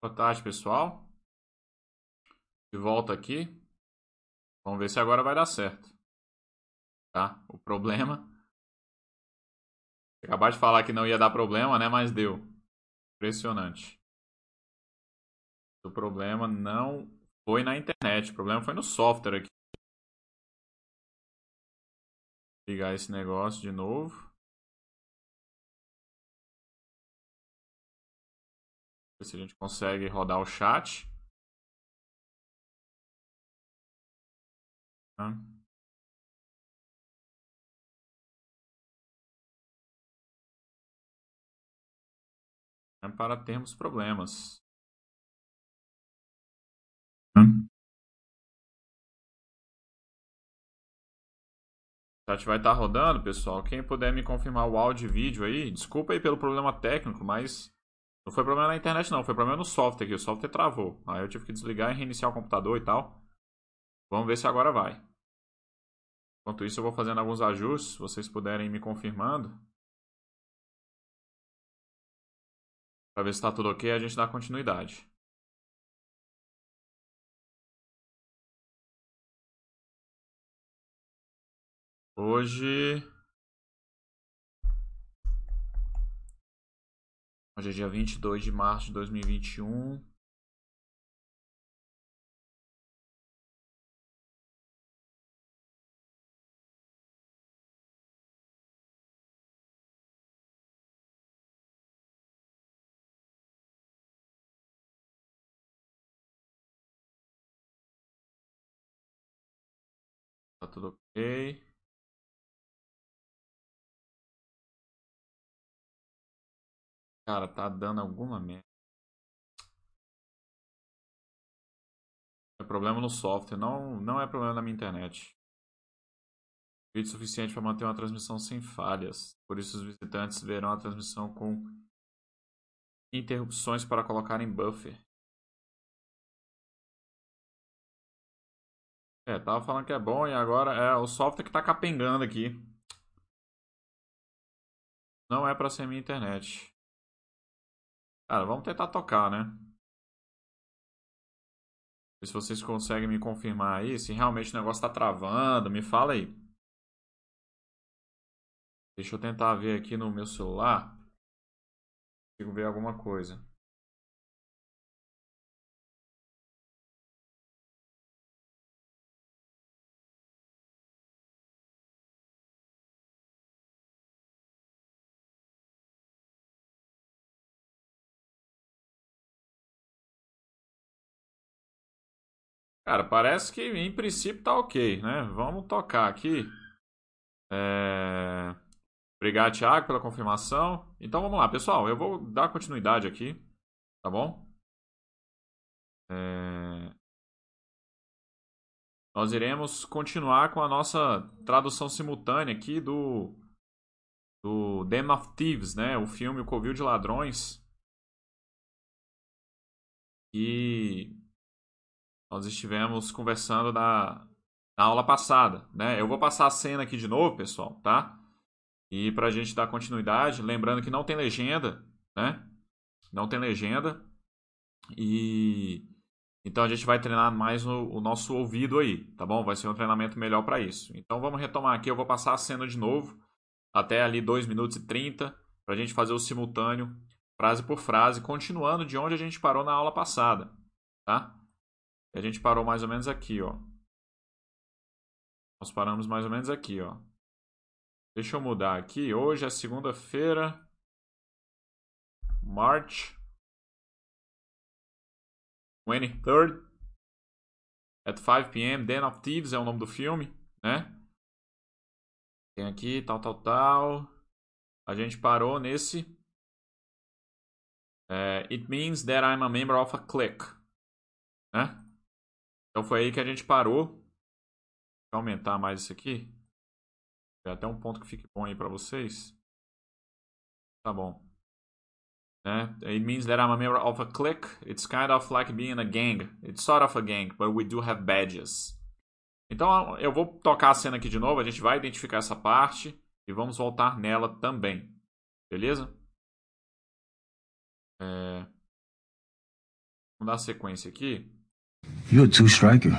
Boa tarde, pessoal. De volta aqui. Vamos ver se agora vai dar certo. Tá? O problema. Acabar de falar que não ia dar problema, né? Mas deu. Impressionante. O problema não foi na internet. O problema foi no software aqui. Ligar esse negócio de novo. Ver se a gente consegue rodar o chat. É para termos problemas. O chat vai estar rodando, pessoal. Quem puder me confirmar o áudio e vídeo aí, desculpa aí pelo problema técnico, mas não foi problema na internet, não. Foi problema no software aqui. O software travou. Aí eu tive que desligar e reiniciar o computador e tal. Vamos ver se agora vai. Enquanto isso, eu vou fazendo alguns ajustes. Se vocês puderem me confirmando. Para ver se está tudo ok, a gente dá continuidade. Hoje Hoje é dia 22 de março de 2021. Tá tudo ok. Cara, tá dando alguma merda. É problema no software, não, não é problema na minha internet. Vídeo suficiente para manter uma transmissão sem falhas. Por isso os visitantes verão a transmissão com interrupções para colocar em buffer. É, tava falando que é bom e agora é o software que tá capengando aqui. Não é para ser minha internet. Cara, vamos tentar tocar, né? Se vocês conseguem me confirmar aí, se realmente o negócio tá travando, me fala aí. Deixa eu tentar ver aqui no meu celular. Consigo ver alguma coisa. Cara, parece que em princípio tá ok, né? Vamos tocar aqui. É... Obrigado, Thiago, pela confirmação. Então vamos lá, pessoal. Eu vou dar continuidade aqui, tá bom? É... Nós iremos continuar com a nossa tradução simultânea aqui do do Den of Thieves, né? O filme O Covil de Ladrões. E nós estivemos conversando na, na aula passada, né? Eu vou passar a cena aqui de novo, pessoal, tá? E para a gente dar continuidade, lembrando que não tem legenda, né? Não tem legenda. E então a gente vai treinar mais o, nosso ouvido aí, tá bom? Vai ser um treinamento melhor para isso. Então vamos retomar aqui, eu vou passar a cena de novo, até ali 2 minutos e 30, para a gente fazer o simultâneo, frase por frase, continuando de onde a gente parou na aula passada, tá? A gente parou mais ou menos aqui, ó. Nós paramos mais ou menos aqui, ó. Deixa eu mudar aqui. Hoje é segunda-feira. March 23rd. At 5 p.m. Den of Thieves é o nome do filme, né? Tem aqui, tal, tal, tal. A gente parou nesse. É, it means that I'm a member of a clique. Né? Então foi aí que a gente parou. Vou aumentar mais isso aqui. Tem até um ponto que fique bom aí para vocês. Tá bom. Né? It means that I'm a member of a clique. It's kind of like being a gang. It's sort of a gang, but we do have badges. Então eu vou tocar a cena aqui de novo. A gente vai identificar essa parte e vamos voltar nela também. Beleza? É... Vamos dar sequência aqui. You're a two-striker.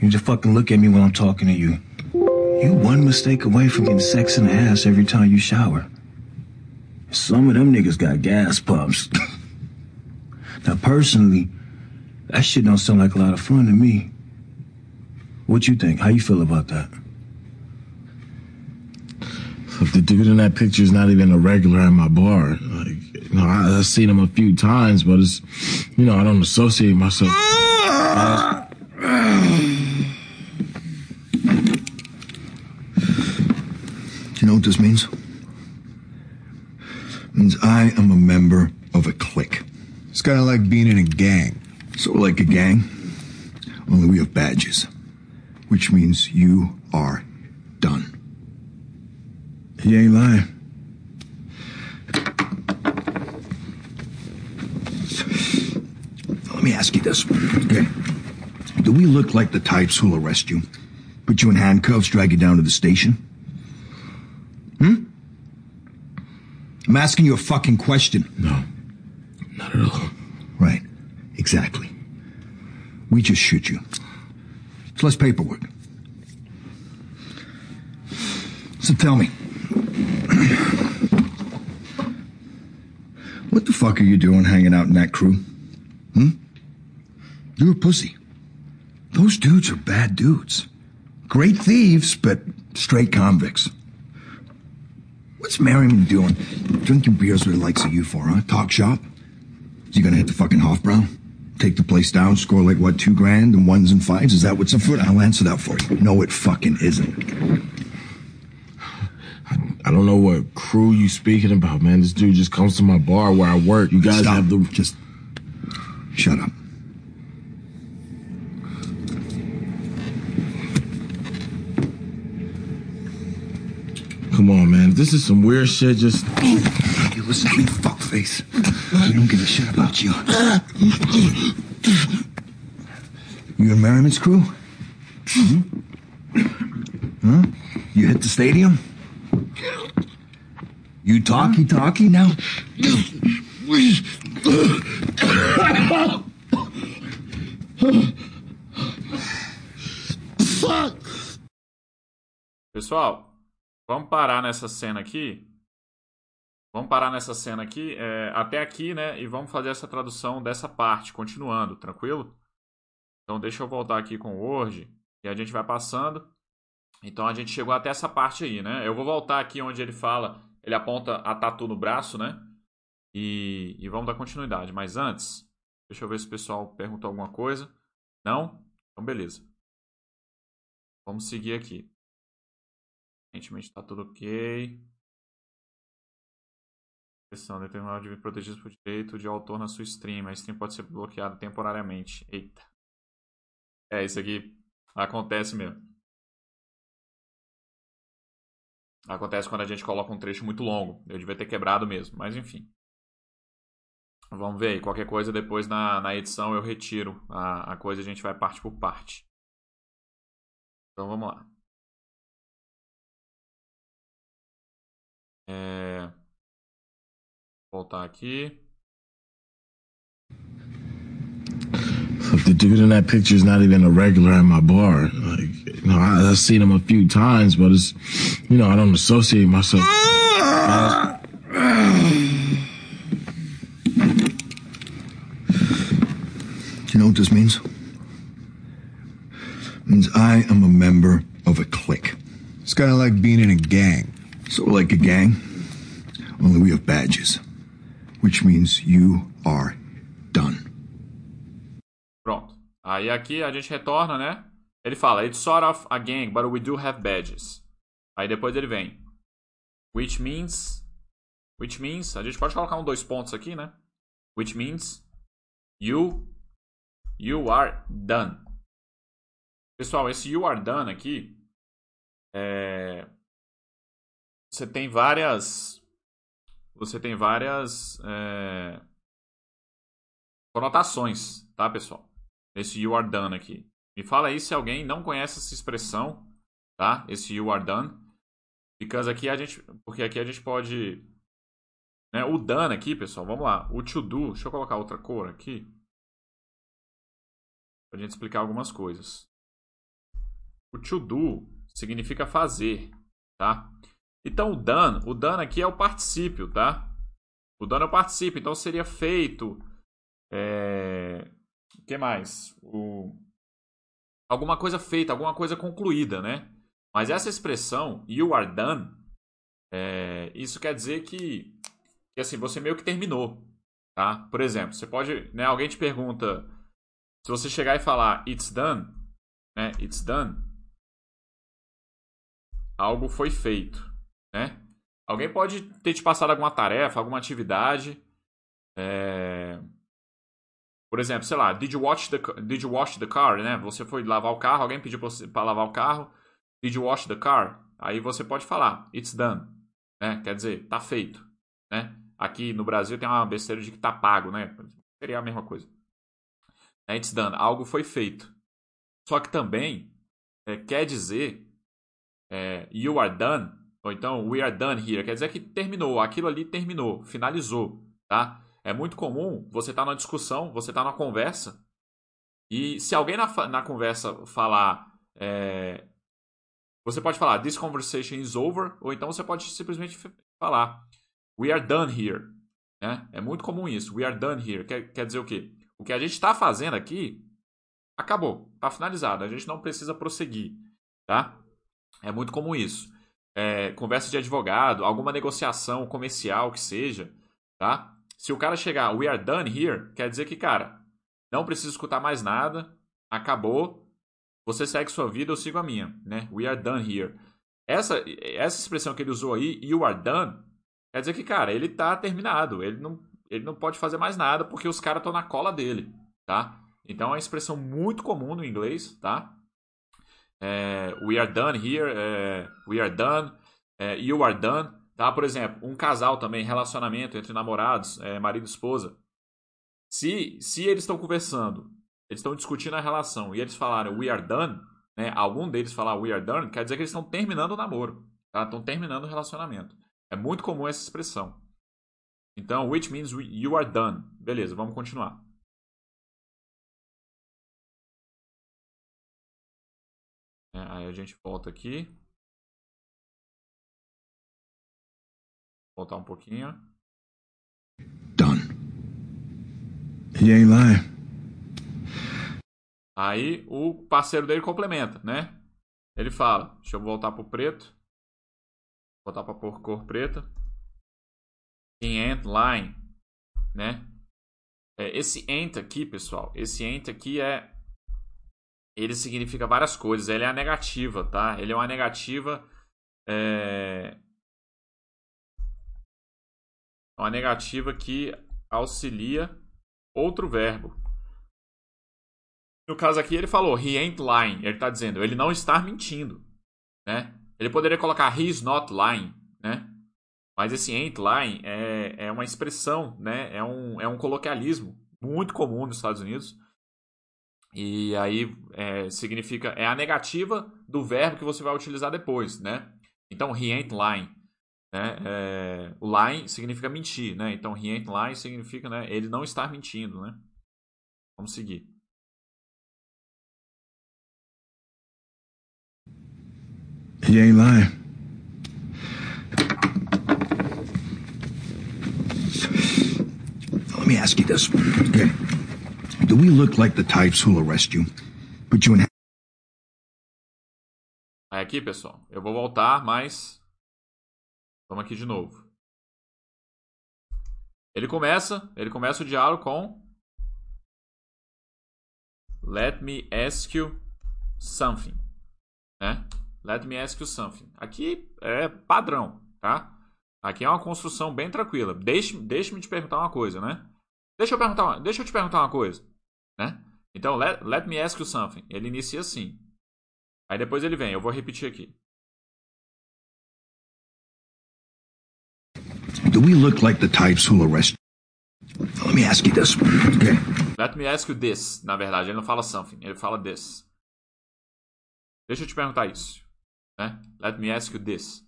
You just fucking look at me when I'm talking to you. You one mistake away from getting sex in the ass every time you shower. Some of them niggas got gas pumps. now, personally, that shit don't sound like a lot of fun to me. What you think? How you feel about that? If the dude in that picture is not even a regular at my bar, like, you know, I, I've seen him a few times, but it's, you know, I don't associate myself. Do you know what this means? It means I am a member of a clique. It's kind of like being in a gang. Sort of like a gang, only we have badges, which means you are done. He ain't lying. Let me ask you this. Okay. Do we look like the types who'll arrest you? Put you in handcuffs, drag you down to the station? Hmm? I'm asking you a fucking question. No, not at all. Right. Exactly. We just shoot you. It's less paperwork. So tell me. what the fuck are you doing hanging out in that crew? Hmm? You're a pussy. Those dudes are bad dudes. Great thieves, but straight convicts. What's Merriman doing? Drinking beers with the likes of you for, huh? Talk shop? You gonna hit the fucking Hofbrau? Take the place down, score like what, two grand and ones and fives? Is that what's afoot? I'll answer that for you. No, it fucking isn't. I don't know what crew you speaking about, man. This dude just comes to my bar where I work. You guys Stop. have the Just shut up. Come on, man. This is some weird shit. Just You listen to me, fuckface. We don't give a shit about you. You in Merriman's crew? Hmm? Huh? You hit the stadium? You talkie talkie now? Fuck! Pessoal, vamos parar nessa cena aqui. Vamos parar nessa cena aqui, é, até aqui, né? E vamos fazer essa tradução dessa parte, continuando, tranquilo? Então deixa eu voltar aqui com o Word e a gente vai passando. Então a gente chegou até essa parte aí, né? Eu vou voltar aqui onde ele fala, ele aponta a tatu no braço, né? E, e vamos dar continuidade. Mas antes, deixa eu ver se o pessoal perguntou alguma coisa. Não? Então beleza. Vamos seguir aqui. Aparentemente está tudo ok. Expressão determinada de protegidos por direito de autor na sua stream. A stream pode ser bloqueada temporariamente. Eita. É, isso aqui acontece mesmo. Acontece quando a gente coloca um trecho muito longo. Eu devia ter quebrado mesmo, mas enfim. Vamos ver aí. Qualquer coisa depois na, na edição eu retiro a, a coisa a gente vai parte por parte. Então vamos lá. É... Voltar aqui. if the dude in that picture is not even a regular at my bar. Like, you know, I, I've seen him a few times, but it's, you know, I don't associate myself. Do you know what this means? It means I am a member of a clique. It's kind of like being in a gang. Of like a gang, only we have badges, which means you are done. Pronto. Aí aqui a gente retorna, né? Ele fala, it's sort of a gang, but we do have badges. Aí depois ele vem, which means, which means, a gente pode colocar um dois pontos aqui, né? Which means you, you are done. Pessoal, esse you are done aqui, é, você tem várias, você tem várias é, conotações, tá, pessoal? Esse you are done aqui. Me fala aí se alguém não conhece essa expressão, tá? Esse you are done. Because aqui a gente, porque aqui a gente pode, né? O done aqui, pessoal, vamos lá. O to do, deixa eu colocar outra cor aqui. Pra gente explicar algumas coisas. O to do significa fazer, tá? Então o done, o done aqui é o particípio, tá? O done é o particípio, então seria feito. É... O que mais? O... Alguma coisa feita, alguma coisa concluída, né? Mas essa expressão, you are done, é... isso quer dizer que, que assim, você meio que terminou, tá? Por exemplo, você pode, né, alguém te pergunta, se você chegar e falar it's done, né, it's done, algo foi feito, né? Alguém pode ter te passado alguma tarefa, alguma atividade. É... Por exemplo, sei lá, did you, watch the, did you wash the car, né? Você foi lavar o carro, alguém pediu para lavar o carro. Did you wash the car? Aí você pode falar, it's done. Né? Quer dizer, tá feito. Né? Aqui no Brasil tem uma besteira de que tá pago, né? Seria a mesma coisa. It's done, algo foi feito. Só que também é, quer dizer é, you are done, ou então we are done here, quer dizer que terminou, aquilo ali terminou, finalizou, tá? É muito comum você estar tá numa discussão, você estar tá numa conversa, e se alguém na, na conversa falar. É, você pode falar this conversation is over, ou então você pode simplesmente falar we are done here. Né? É muito comum isso, we are done here. Quer, quer dizer o quê? O que a gente está fazendo aqui acabou, está finalizado, a gente não precisa prosseguir. Tá? É muito comum isso. É, conversa de advogado, alguma negociação comercial que seja, tá? Se o cara chegar, we are done here, quer dizer que, cara, não preciso escutar mais nada, acabou, você segue sua vida, eu sigo a minha, né? We are done here. Essa, essa expressão que ele usou aí, you are done, quer dizer que, cara, ele tá terminado, ele não, ele não pode fazer mais nada porque os caras estão na cola dele, tá? Então é uma expressão muito comum no inglês, tá? É, we are done here, é, we are done, é, you are done. Tá? Por exemplo, um casal também, relacionamento entre namorados, é, marido e esposa. Se, se eles estão conversando, eles estão discutindo a relação e eles falaram we are done, né, algum deles falar we are done, quer dizer que eles estão terminando o namoro, tá? estão terminando o relacionamento. É muito comum essa expressão. Então, which means you are done. Beleza, vamos continuar. É, aí a gente volta aqui. Voltar um pouquinho. Done. He ain't lying. Aí o parceiro dele complementa, né? Ele fala, deixa eu voltar pro preto. Voltar pra cor preta. He ain't lying, né? É, esse ain't aqui, pessoal, esse ain't aqui é ele significa várias coisas. Ele é a negativa, tá? Ele é uma negativa. É... Uma negativa que auxilia outro verbo. No caso aqui, ele falou he ain't lying. Ele está dizendo, ele não está mentindo. Né? Ele poderia colocar he is not lying. Né? Mas esse ain't lying é, é uma expressão, né? é, um, é um coloquialismo muito comum nos Estados Unidos e aí é, significa é a negativa do verbo que você vai utilizar depois, né? Então he ain't lying, né? É, o lying significa mentir, né? Então he ain't lying significa, né? Ele não está mentindo, né? Vamos seguir. He ain't lying. Let me ask you this. Okay. Do we look like the types who'll arrest you? Put you in. Aí aqui, pessoal, eu vou voltar, mas vamos aqui de novo. Ele começa, ele começa o diálogo com Let me ask you something, né? Let me ask you something. Aqui é padrão, tá? Aqui é uma construção bem tranquila. Deixe-me deixe te perguntar uma coisa, né? Deixa eu, perguntar, deixa eu te perguntar uma coisa. Né? Então, let, let me ask you something. Ele inicia assim. Aí depois ele vem. Eu vou repetir aqui. Do we look like the types who'll arrest? Let me ask you this. Okay. Let me ask you this. Na verdade, ele não fala something, ele fala this. Deixa eu te perguntar isso. Né? Let me ask you this.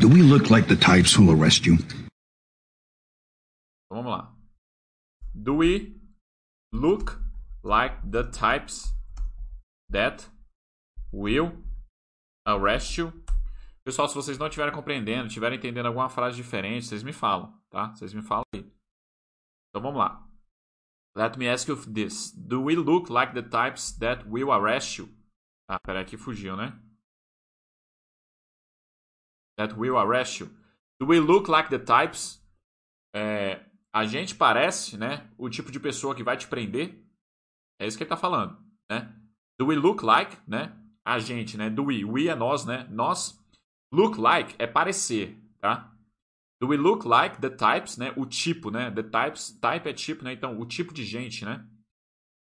Do we look like the types who'll arrest you? Vamos lá. Do we look like the types that will arrest you. Pessoal, se vocês não estiverem compreendendo, estiverem entendendo alguma frase diferente, vocês me falam, tá? Vocês me falam aí. Então vamos lá. Let me ask you this. Do we look like the types that will arrest you? Ah, peraí que fugiu, né? That will arrest you. Do we look like the types? É, a gente parece, né? O tipo de pessoa que vai te prender. É isso que ele tá falando, né? Do we look like, né? A gente, né? Do we. We é nós, né? Nós. Look like é parecer, tá? Do we look like the types, né? O tipo, né? The types, type é tipo, né? Então, o tipo de gente, né?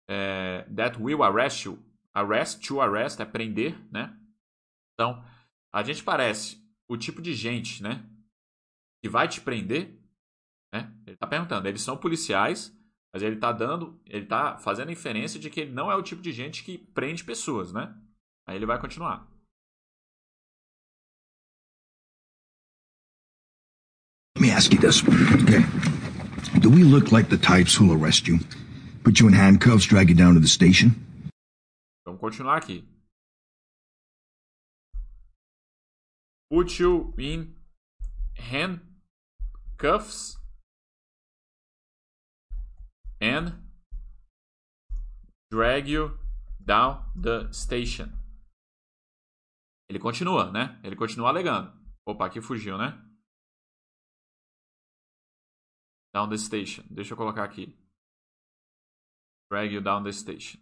É, that will arrest you. Arrest, to arrest é prender, né? Então, a gente parece o tipo de gente, né? Que vai te prender, né? Ele está perguntando, eles são policiais, mas ele está dando, ele está fazendo a inferência de que ele não é o tipo de gente que prende pessoas, né? Aí ele vai continuar. Let me ask you this, okay? Do we look like the types who'll arrest you, put you in handcuffs, drag you down to the station? Vamos continuar aqui. Put you in handcuffs and drag you down the station. Ele continua, né? Ele continua alegando. Opa, aqui fugiu, né? Down the station. Deixa eu colocar aqui. Drag you down the station.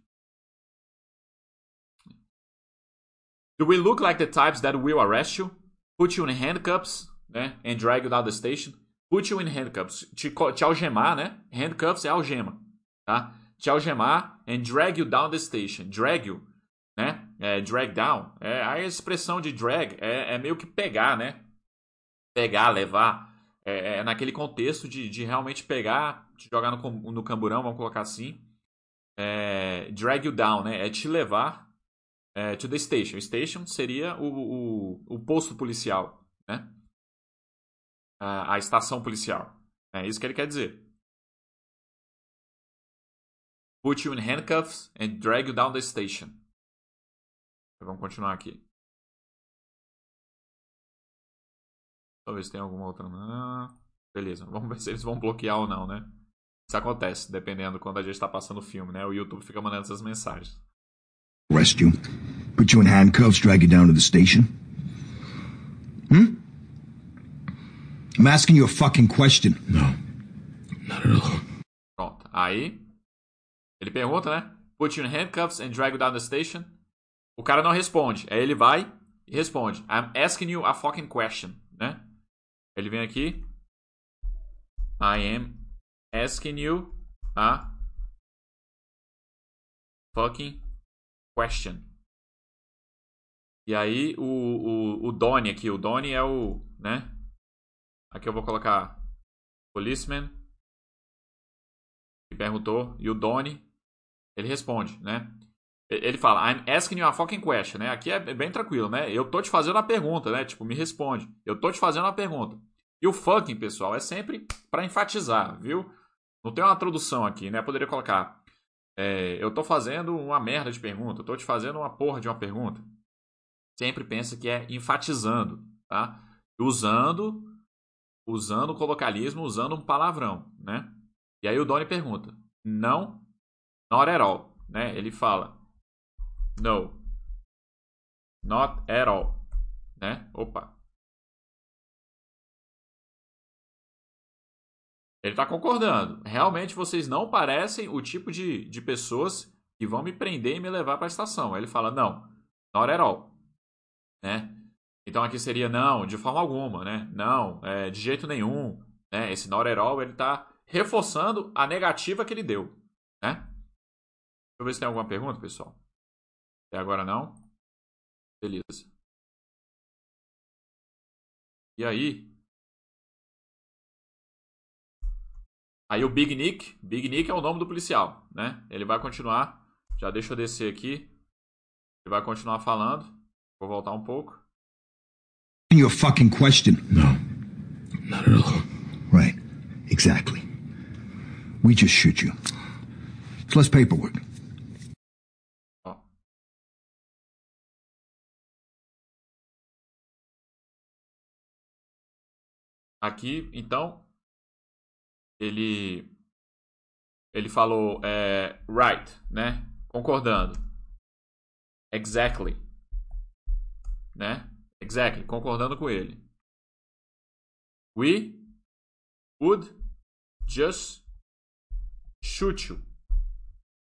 Do we look like the types that will arrest you, put you in handcuffs, né? And drag you down the station? Put you in handcuffs. Te, te algemar, né? Handcuffs é algema, tá? Te algemar and drag you down the station. Drag you, né? É, drag down. É, a expressão de drag é, é meio que pegar, né? Pegar, levar. É, é naquele contexto de, de realmente pegar, te jogar no, no camburão, vamos colocar assim. É, drag you down, né? É te levar é, to the station. Station seria o, o, o posto policial, né? A, estação policial. É isso que ele quer dizer. Put you in handcuffs and drag you down the station. Vamos continuar aqui. Talvez tenha alguma outra. Ah, beleza, vamos ver se eles vão bloquear ou não, né? Isso acontece, dependendo quando a gente está passando o filme, né? O YouTube fica mandando essas mensagens. Arrest you, put you in handcuffs, drag you down to the station? Hmm? I'm asking you a fucking question. No, not at all. Pronto, aí ele pergunta, né? Put you in handcuffs and drag you down the station. O cara não responde. Aí ele vai e responde. I'm asking you a fucking question, né? Ele vem aqui. I am asking you a fucking question. E aí o, o, o Donnie aqui, o Donnie é o, né? Aqui eu vou colocar policeman que perguntou e o Donnie ele responde, né? Ele fala, I'm asking you a fucking question, né? Aqui é bem tranquilo, né? Eu tô te fazendo a pergunta, né? Tipo, me responde. Eu tô te fazendo a pergunta. E o fucking, pessoal, é sempre para enfatizar, viu? Não tem uma tradução aqui, né? Eu poderia colocar, é, eu tô fazendo uma merda de pergunta, eu tô te fazendo uma porra de uma pergunta. Sempre pensa que é enfatizando, tá? Usando, usando o colocalismo, usando um palavrão, né? E aí o Doni pergunta, não, not at all, né? Ele fala, no. Not at all. Né? Opa. Ele está concordando. Realmente vocês não parecem o tipo de, de pessoas que vão me prender e me levar para a estação. Ele fala, não, not at all. Né? Então aqui seria não, de forma alguma, né? Não, é, de jeito nenhum. Né? Esse not at all, ele está reforçando a negativa que ele deu. Né? Deixa eu ver se tem alguma pergunta, pessoal. Até agora não? Beleza. E aí? Aí o Big Nick, Big Nick é o nome do policial, né? Ele vai continuar. Já deixa eu descer aqui. Ele vai continuar falando. Vou voltar um pouco. Your fucking question. No, not at all. Right. Exactly. We just shoot you. Plus paperwork. Ó. Aqui, então, ele ele falou é, right, né? Concordando. Exactly, né? Exactly, concordando com ele. We would just shoot you.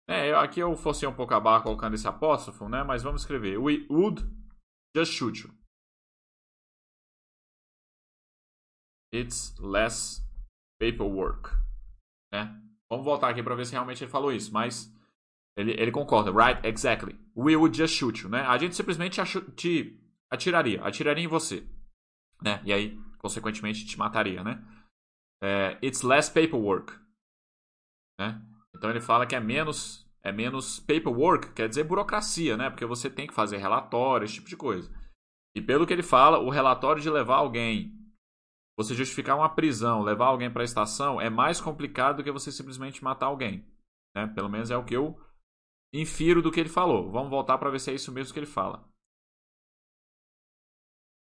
É, aqui eu forcei um pouco a barra colocando esse apóstrofo, né? Mas vamos escrever. We would just shoot you. It's less paperwork. Né? Vamos voltar aqui para ver se realmente ele falou isso. Mas ele, ele concorda. Right, exactly. We would just shoot you. Né? A gente simplesmente te atiraria. Atiraria em você. Né? E aí, consequentemente, te mataria. Né? É, it's less paperwork. Né? Então ele fala que é menos é menos paperwork, quer dizer burocracia, né? Porque você tem que fazer relatório, esse tipo de coisa. E pelo que ele fala, o relatório de levar alguém, você justificar uma prisão, levar alguém para a estação, é mais complicado do que você simplesmente matar alguém. Né? Pelo menos é o que eu infiro do que ele falou. Vamos voltar para ver se é isso mesmo que ele fala.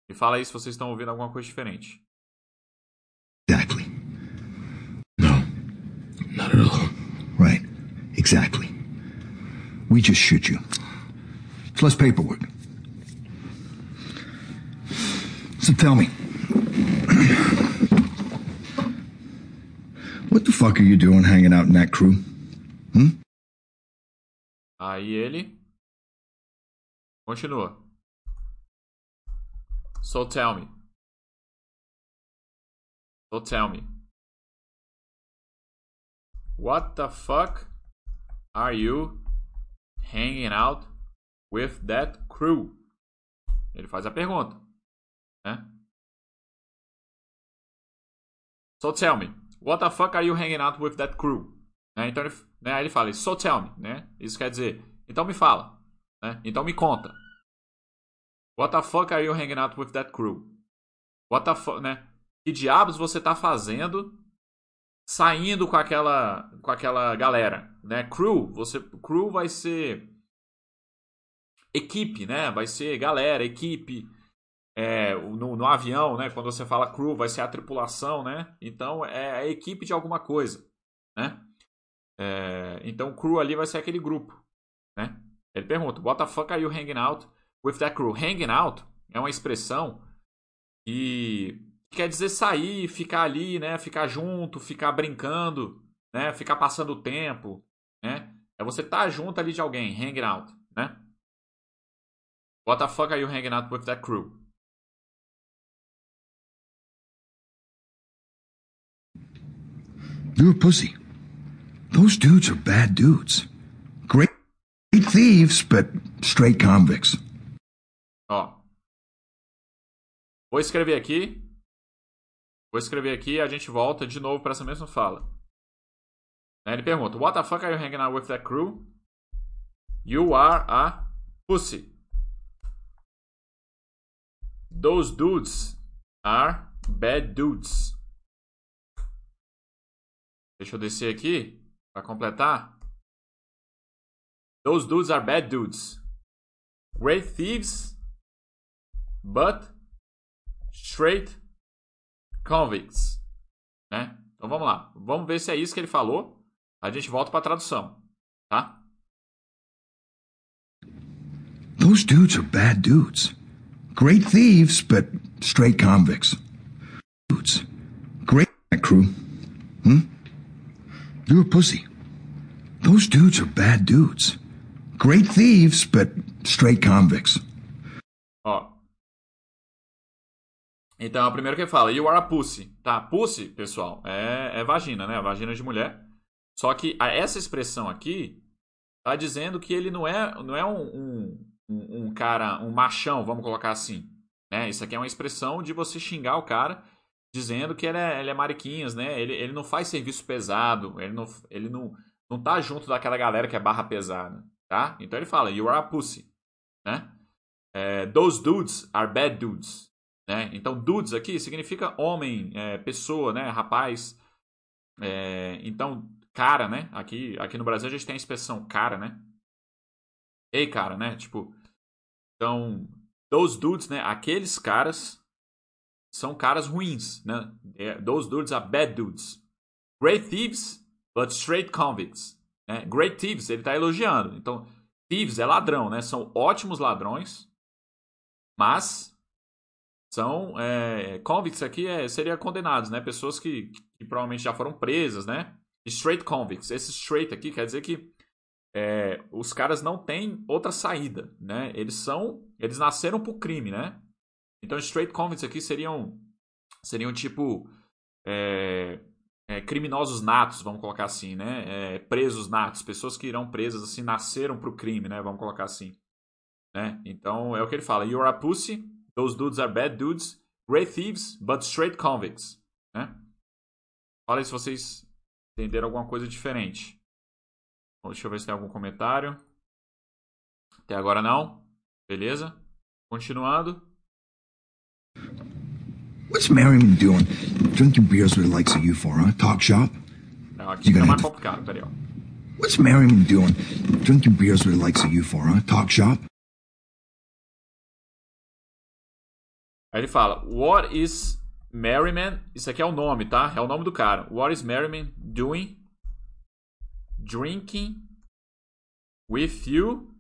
E fala aí se vocês estão ouvindo alguma coisa diferente. Exactly. No, not at all. Right. Exactly. We just shoot you. It's less paperwork. So tell me. what the fuck are you doing hanging out in that crew? Hmm? Aí ele continua. So tell me. So tell me. What the fuck are you hanging out with that crew? Ele faz a pergunta, né? So tell me, what the fuck are you hanging out with that crew? Né? Então ele, né, ele fala, so tell me, né? Isso quer dizer, então me fala, né? Então me conta. What the fuck are you hanging out with that crew? What the fuck, né? Que diabos você tá fazendo saindo com aquela com aquela galera, né? Crew, você crew vai ser equipe, né? Vai ser galera, equipe. É, no, no, avião, né? Quando você fala crew, vai ser a tripulação, né? Então é a equipe de alguma coisa, né? É, então crew ali vai ser aquele grupo, né? Ele pergunta: What the fuck are you hanging out with that crew? Hanging out é uma expressão que quer dizer sair, ficar ali, né? Ficar junto, ficar brincando, né? Ficar passando o tempo, né? É você estar tá junto ali de alguém, hanging out, né? What the fuck are you hanging out with that crew? You're a pussy. Those dudes are bad dudes. Great, great thieves, but straight convicts. Vou escrever aqui. Vou escrever aqui e a gente volta de novo para essa mesma fala. Ele pergunta: What the fuck are you hanging out with that crew? You are a pussy. Those dudes are bad dudes. Deixa eu descer aqui para completar. Those dudes are bad dudes. Great thieves, but straight convicts. Né? Então vamos lá. Vamos ver se é isso que ele falou. A gente volta para a tradução, tá? Those dudes are bad dudes. Great thieves, but straight convicts. Dudes. Great crew. Hmm? You're a pussy. Those dudes are bad dudes. Great thieves, but straight convicts. Então, a primeira que ele fala, you are a pussy. Tá, pussy, pessoal, é, é vagina, né? Vagina de mulher. Só que essa expressão aqui tá dizendo que ele não é, não é um, um, um, um cara, um machão, vamos colocar assim. Né? Isso aqui é uma expressão de você xingar o cara dizendo que ele é, ele é mariquinhas, né? Ele, ele não faz serviço pesado, ele não, ele não, não tá junto daquela galera que é barra pesada, tá? Então ele fala, you are a pussy, né? É, Those dudes are bad dudes, né? Então dudes aqui significa homem, é, pessoa, né? Rapaz. É, então cara, né? Aqui, aqui no Brasil a gente tem a expressão cara, né? Ei, cara, né? Tipo, então, those dudes, né? Aqueles caras são caras ruins, né? É, those dudes are bad dudes. Great thieves, but straight convicts. Né? Great thieves, ele está elogiando. Então, thieves é ladrão, né? São ótimos ladrões, mas são é, convicts aqui é, seria condenados, né? Pessoas que, que provavelmente já foram presas, né? Straight convicts. Esse straight aqui quer dizer que é, os caras não têm outra saída, né? Eles são, eles nasceram pro crime, né? Então, straight convicts aqui seriam, seriam tipo é, é, criminosos natos, vamos colocar assim, né? É, presos natos, pessoas que irão presas assim nasceram pro crime, né? Vamos colocar assim, né? Então é o que ele fala. You're a pussy. Those dudes are bad dudes. Great thieves, but straight convicts, né? Fala aí se vocês entenderam alguma coisa diferente. Deixa eu ver se tem algum comentário. Até agora não. Beleza? Continuando. What's Merriman doing? Drinking beers with the likes of you for, huh? Talk shop? Não, aqui tá mais complicado, peraí, ó. What's Merriman doing? Drinking beers with the likes of you for, huh? Talk shop? Aí ele fala, What is Merriman? Isso aqui é o nome, tá? É o nome do cara. What is Merriman doing? Drinking with you?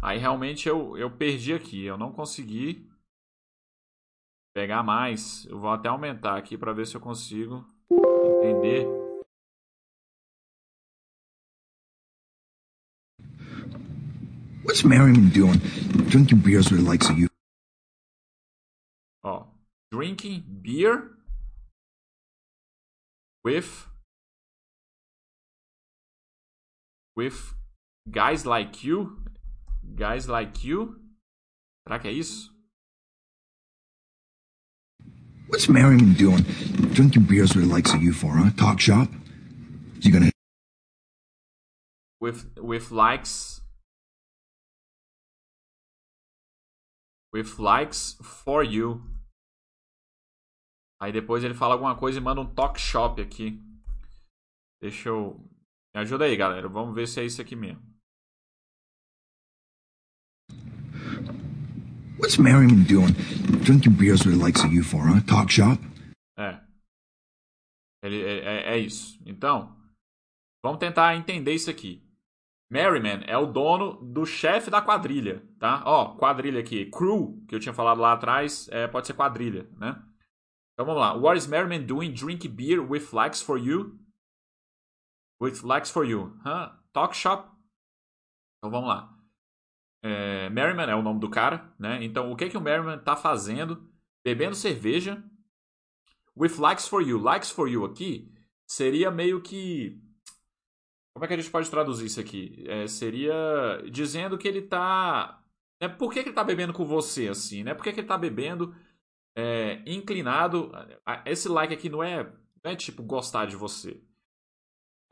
Aí realmente eu, eu perdi aqui. Eu não consegui pegar mais. Eu vou até aumentar aqui para ver se eu consigo entender. What's Merriman doing? Drinking beers with the likes of you. Drinking beer with with guys like you, guys like you. Será que é isso? What's Merriman doing? Drinking beers with the likes of you for, huh? Talk shop? Is he gonna with with likes with likes for you. Aí depois ele fala alguma coisa e manda um talk shop aqui. Deixa eu. Me ajuda aí, galera. Vamos ver se é isso aqui mesmo. What's Merriman doing? Drinking beers with the likes of you for, huh? Talk shop? É. Ele, é, é, é isso. Então, vamos tentar entender isso aqui. Merriman é o dono do chefe da quadrilha, tá? Ó, quadrilha aqui. Crew, que eu tinha falado lá atrás, é, pode ser quadrilha, né? Então vamos lá. What is Merriman doing? Drink beer with flags for you? With flags for you. Huh? Talk shop? Então vamos lá. É, Merriman é o nome do cara, né? Então, o que que o Merriman tá fazendo? Bebendo cerveja. With likes for you. Likes for you aqui seria meio que. Como é que a gente pode traduzir isso aqui? É, seria dizendo que ele tá. Né, por que, que ele tá bebendo com você assim, né? Por que, que ele tá bebendo é, inclinado? Esse like aqui não é, não é tipo gostar de você.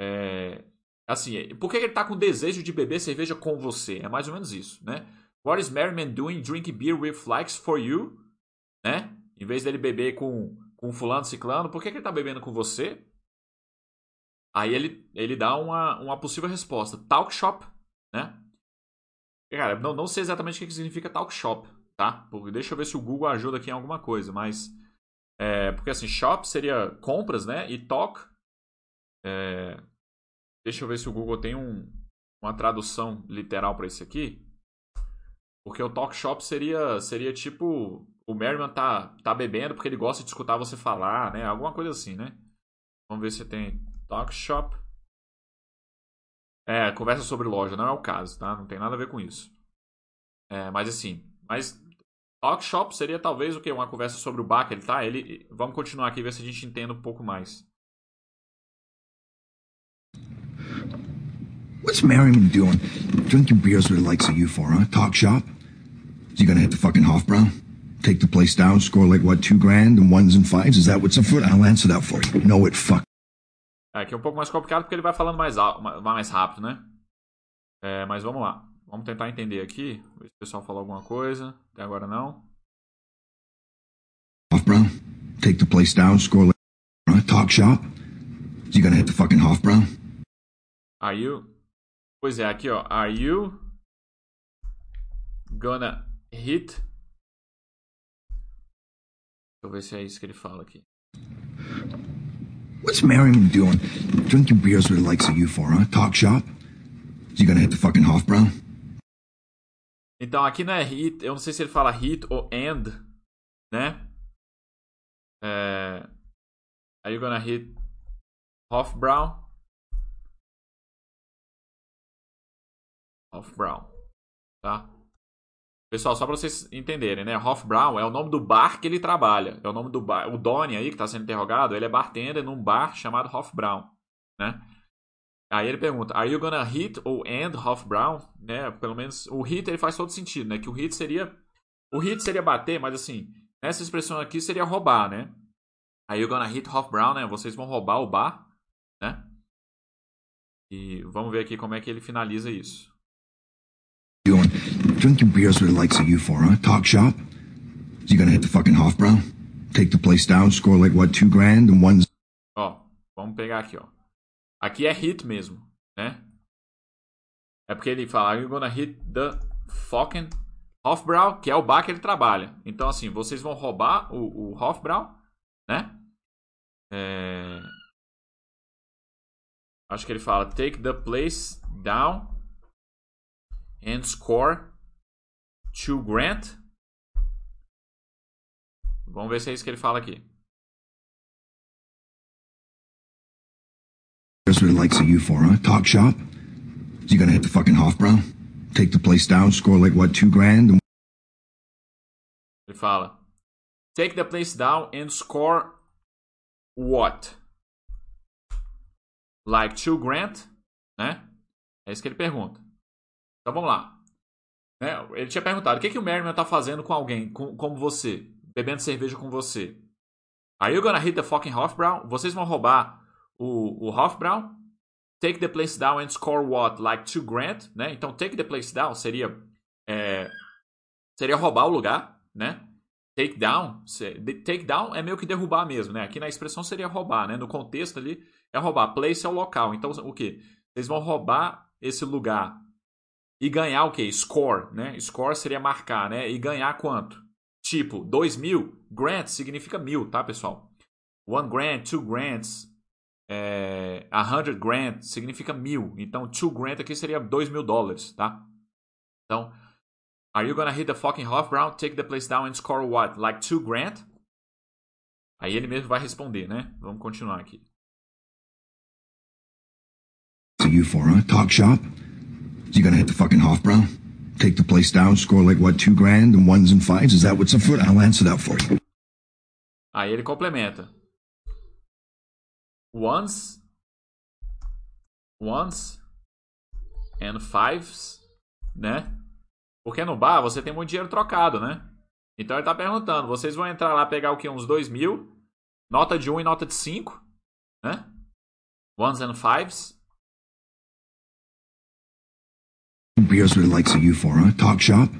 É, Assim, por que ele tá com desejo de beber cerveja com você? É mais ou menos isso, né? What is Merriman doing? Drink beer with likes for you? Né? Em vez dele beber com, com fulano ciclano, por que, que ele tá bebendo com você? Aí ele, ele dá uma, uma possível resposta. Talk shop, né? Cara, não, não sei exatamente o que significa talk shop, tá? Porque, deixa eu ver se o Google ajuda aqui em alguma coisa, mas... É, porque assim, shop seria compras, né? E talk... É, Deixa eu ver se o Google tem um, uma tradução literal para isso aqui. Porque o talk shop seria, seria tipo. O Merriman tá, tá bebendo porque ele gosta de escutar você falar, né? Alguma coisa assim, né? Vamos ver se tem talk shop. É, conversa sobre loja, não é o caso, tá? Não tem nada a ver com isso. É, mas assim, mas talk shop seria talvez o que? Uma conversa sobre o ele tá? Ele, vamos continuar aqui e ver se a gente entende um pouco mais. What's Merriman doing? Drinking beers with the likes of you for, huh? Talk shop? Is he gonna hit the fucking Hofbrow? Take the place down, score like what, two grand and ones and fives? Is that what's afoot? I'll answer that for you. No, it fuck. É, aqui é um pouco mais complicado porque ele vai falando mais, mais rápido, né? É, mas vamos lá. Vamos tentar entender aqui. Ver se o pessoal falou alguma coisa. Até agora não. Hofbrow? Take the place down, score. Huh? Talk shop? You gonna hit the fucking Hofbrow? Are you. Pois é, aqui ó. Are you gonna hit. Deixa eu ver se é isso que ele fala aqui. What's Merriman doing? Drinking beers with the likes of you for, huh? Talk shop? You gonna hit the fucking Hofbrow? Então aqui não é hit, eu não sei se ele fala hit ou end, né? É... Are you gonna hit Hofbrow? Hofbrow, tá? Pessoal, só para vocês entenderem, né? Hofbrow é o nome do bar que ele trabalha. É o nome do bar. O Donnie aí, que está sendo interrogado, ele é bartender num bar chamado Hofbrow, né? Aí ele pergunta, are you gonna hit ou end Hofbrow? Né? Pelo menos o hit ele faz todo sentido, né? Que o hit seria o hit seria bater, mas assim, nessa expressão aqui seria roubar, né? Are you gonna hit Hofbrow, né? Vocês vão roubar o bar, né? E vamos ver aqui como é que ele finaliza isso. Doing drinking beers with the likes of you for, huh? Talk shop? You gonna hit the fucking Hofbrow? Take the place down, score like what, two grand and one's Ó, vamos pegar aqui, ó. Aqui é hit mesmo, né? É porque ele fala, you're gonna hit the fucking Hofbrow, que é o bar que ele trabalha. Então, assim, vocês vão roubar o, o Hofbrow, né? É... Acho que ele fala, take the place down and score two grant. Vamos ver se é isso que ele fala aqui. The likes of you for, huh? Talk shop? Gonna hit the fucking? Take the place down, score like what, two grand and Ele fala: Take the place down and score what? Like two grant, né? É isso que ele pergunta. Então vamos lá. Né? Ele tinha perguntado: o que, que o Merriman tá fazendo com alguém, com, como você, bebendo cerveja com você? Are you gonna hit the fucking Hofbrow? Vocês vão roubar o, o Hofbrow? Take the place down and score what? Like two grant, né? Então take the place down seria é, seria roubar o lugar, né? Take down, take down é meio que derrubar mesmo, né? Aqui na expressão seria roubar, né? No contexto ali é roubar. Place é o local. Então o que? Vocês vão roubar esse lugar e ganhar o quê? Score, né? Score seria marcar, né? E ganhar quanto? Tipo, 2 mil. Grant significa mil, tá, pessoal? One grant, two grants, é, a hundred grant significa mil. Então, two grant aqui seria dois mil dólares, tá? Então, are you gonna hit the fucking Hofbrow, take the place down and score what? Like two grant? Aí ele mesmo vai responder, né? Vamos continuar aqui. of you for, huh? Talk shop? You gonna hit the fucking Hofbrow? Take the place down, score like what, two grand and ones and fives? Is that what's afoot? I'll answer that for you. Aí ele complementa. Ones, ones and fives, né? Porque no bar você tem muito dinheiro trocado, né? Então ele tá perguntando, vocês vão entrar lá pegar o que? Uns dois mil? Nota de um e nota de cinco, né? Ones and fives. Beers the likes of you for, huh? Talk shop?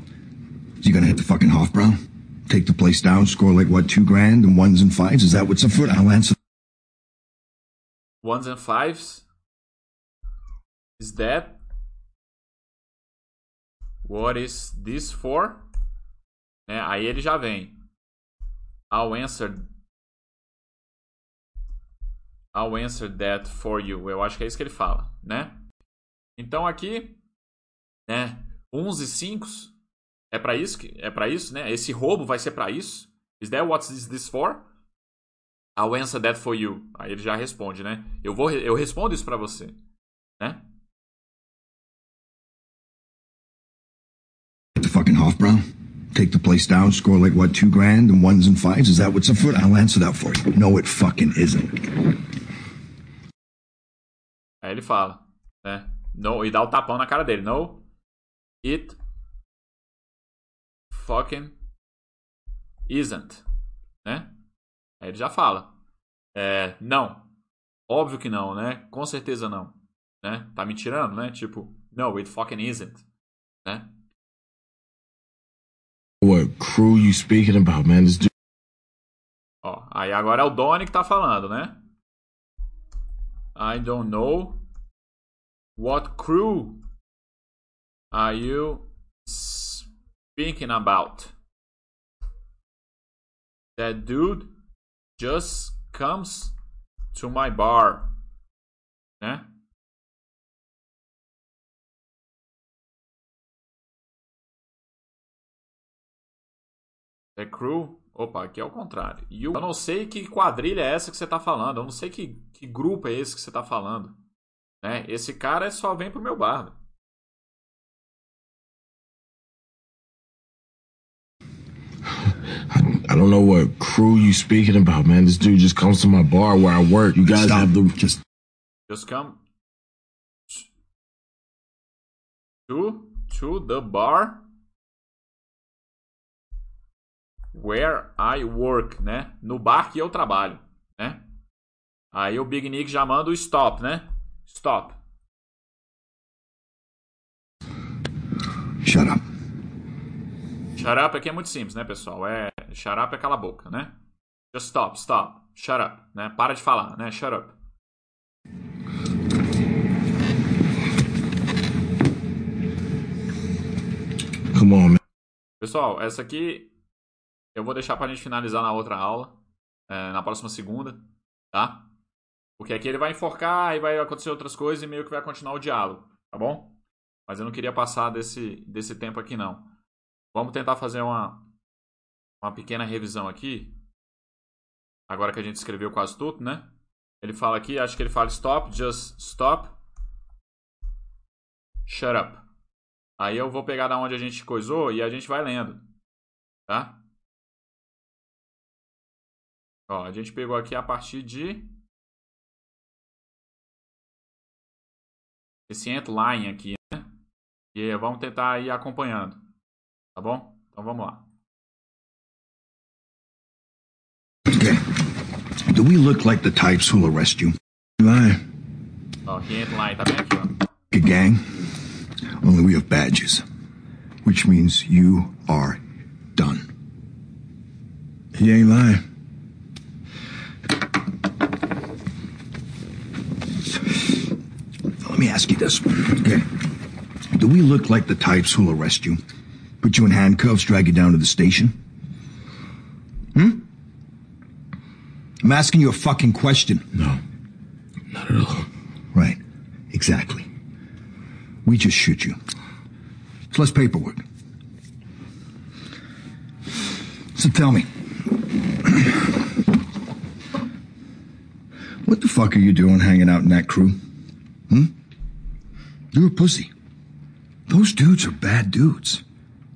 You gonna hit the fucking Hofbrow? Take the place down, score like what, two grand and ones and fives? Is that what's afoot? I'll answer Ones and fives. Is that what is this for? Né? Aí ele já vem. I'll answer. I'll answer that for you. Eu acho que é isso que ele fala, né? Então aqui, né? Uns e cinco é para isso que é para isso, né? Esse roubo vai ser para isso. Is that what is this for? I'll answer that for you. Aí ele já responde, né? Eu vou, eu respondo isso pra você, né? the fucking Hofbrow? Take the place down, score like what, two grand and ones and fives? Is that what's afoot? I'll answer that for you. No, it fucking isn't. Aí ele fala, né? No, e dá o tapão na cara dele. No, it fucking isn't, né? Aí ele já fala, é, não, óbvio que não, né? Com certeza não, né? Tá me tirando, né? Tipo, no, it fucking isn't, né? What crew you speaking about, man? This dude. Ó, aí agora é o Donnie que tá falando, né? I don't know. What crew are you speaking about? That dude just comes to my bar. Né? The crew. Opa, aqui é o contrário. You... Eu não sei que quadrilha é essa que você está falando. Eu não sei que, que grupo é esse que você está falando. Né? Esse cara só vem pro meu bar. I don't know what crew you speaking about, man. This dude just comes to my bar where I work. You guys Stop. have the Just Just come to to the bar where I work, né? No bar que eu trabalho, né? Aí o Big Nick já manda o stop, né? Stop. shut up. Shut up aqui é muito simples, né, pessoal? É shut up é cala a boca, né? Just stop, stop. Shut up, né? Para de falar, né? Shut up. come on, man. Pessoal, essa aqui eu vou deixar pra gente finalizar na outra aula, é, na próxima segunda, tá? Porque aqui ele vai enforcar e vai acontecer outras coisas e meio que vai continuar o diálogo, tá bom? Mas eu não queria passar desse, desse tempo aqui, não. Vamos tentar fazer uma, uma pequena revisão aqui. Agora que a gente escreveu quase tudo, né? Ele fala aqui, acho que ele fala stop, just stop. Shut up. Aí eu vou pegar da onde a gente coisou e a gente vai lendo. Tá? Ó, a gente pegou aqui a partir de esse end line aqui, né? E vamos tentar ir acompanhando. Tá bom? Então vamos lá. Okay. Do we look like the types who'll arrest you? Eli, Ó, aqui end line, tá bem aqui, ó. a gang. Only we have badges, which means you are done. He ain't lying. Let me ask you this. Okay. Do we look like the types who'll arrest you? Put you in handcuffs, drag you down to the station? Hmm? I'm asking you a fucking question. No, not at all. Right. Exactly. We just shoot you. It's less paperwork. So tell me. what the fuck are you doing hanging out in that crew? Hmm? You're a pussy. Those dudes are bad dudes.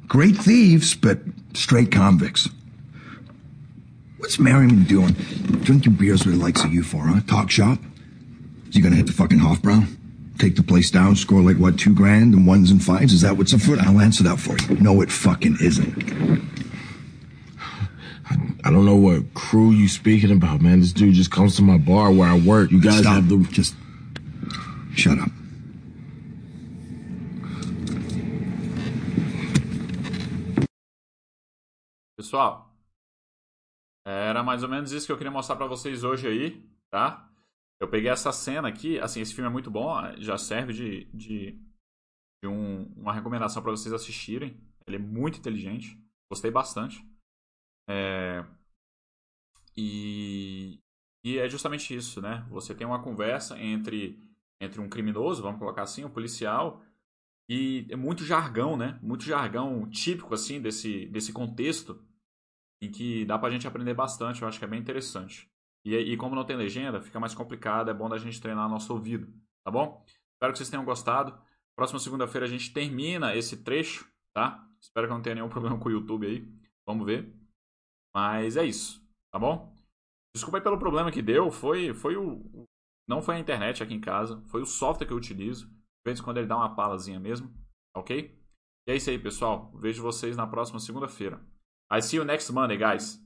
Great thieves, but straight convicts. What's Merriman doing? Drinking beers with the likes of you for, huh? Talk shop? Is he gonna hit the fucking Hofbrow? Take the place down, score like what, two grand and ones and fives? Is that what's afoot? I'll answer that for you. No, it fucking isn't. I don't know what crew you speaking about, man. This dude just comes to my bar where I work. You guys Stop. have the Just shut up. Pessoal, era mais ou menos isso que eu queria mostrar pra vocês hoje aí, tá? Eu peguei essa cena aqui, assim, esse filme é muito bom, já serve de, de, de um- uma recomendação pra vocês assistirem. Ele é muito inteligente, gostei bastante. É, e, e é justamente isso, né? Você tem uma conversa entre, entre um criminoso, vamos colocar assim, um policial, e é muito jargão, né? Muito jargão típico, assim, desse, desse contexto em que dá pra gente aprender bastante, eu acho que é bem interessante. E, e como não tem legenda, fica mais complicado, é bom da gente treinar nosso ouvido, tá bom? Espero que vocês tenham gostado. Próxima segunda-feira a gente termina esse trecho, tá? Espero que não tenha nenhum problema com o YouTube aí. Vamos ver. Mas é isso, tá bom? Desculpa pelo problema que deu, foi, foi o. Não foi a internet aqui em casa, foi o software que eu utilizo. De vez em quando ele dá uma palazinha mesmo, ok? E é isso aí, pessoal. Vejo vocês na próxima segunda-feira. I see you next Monday, guys.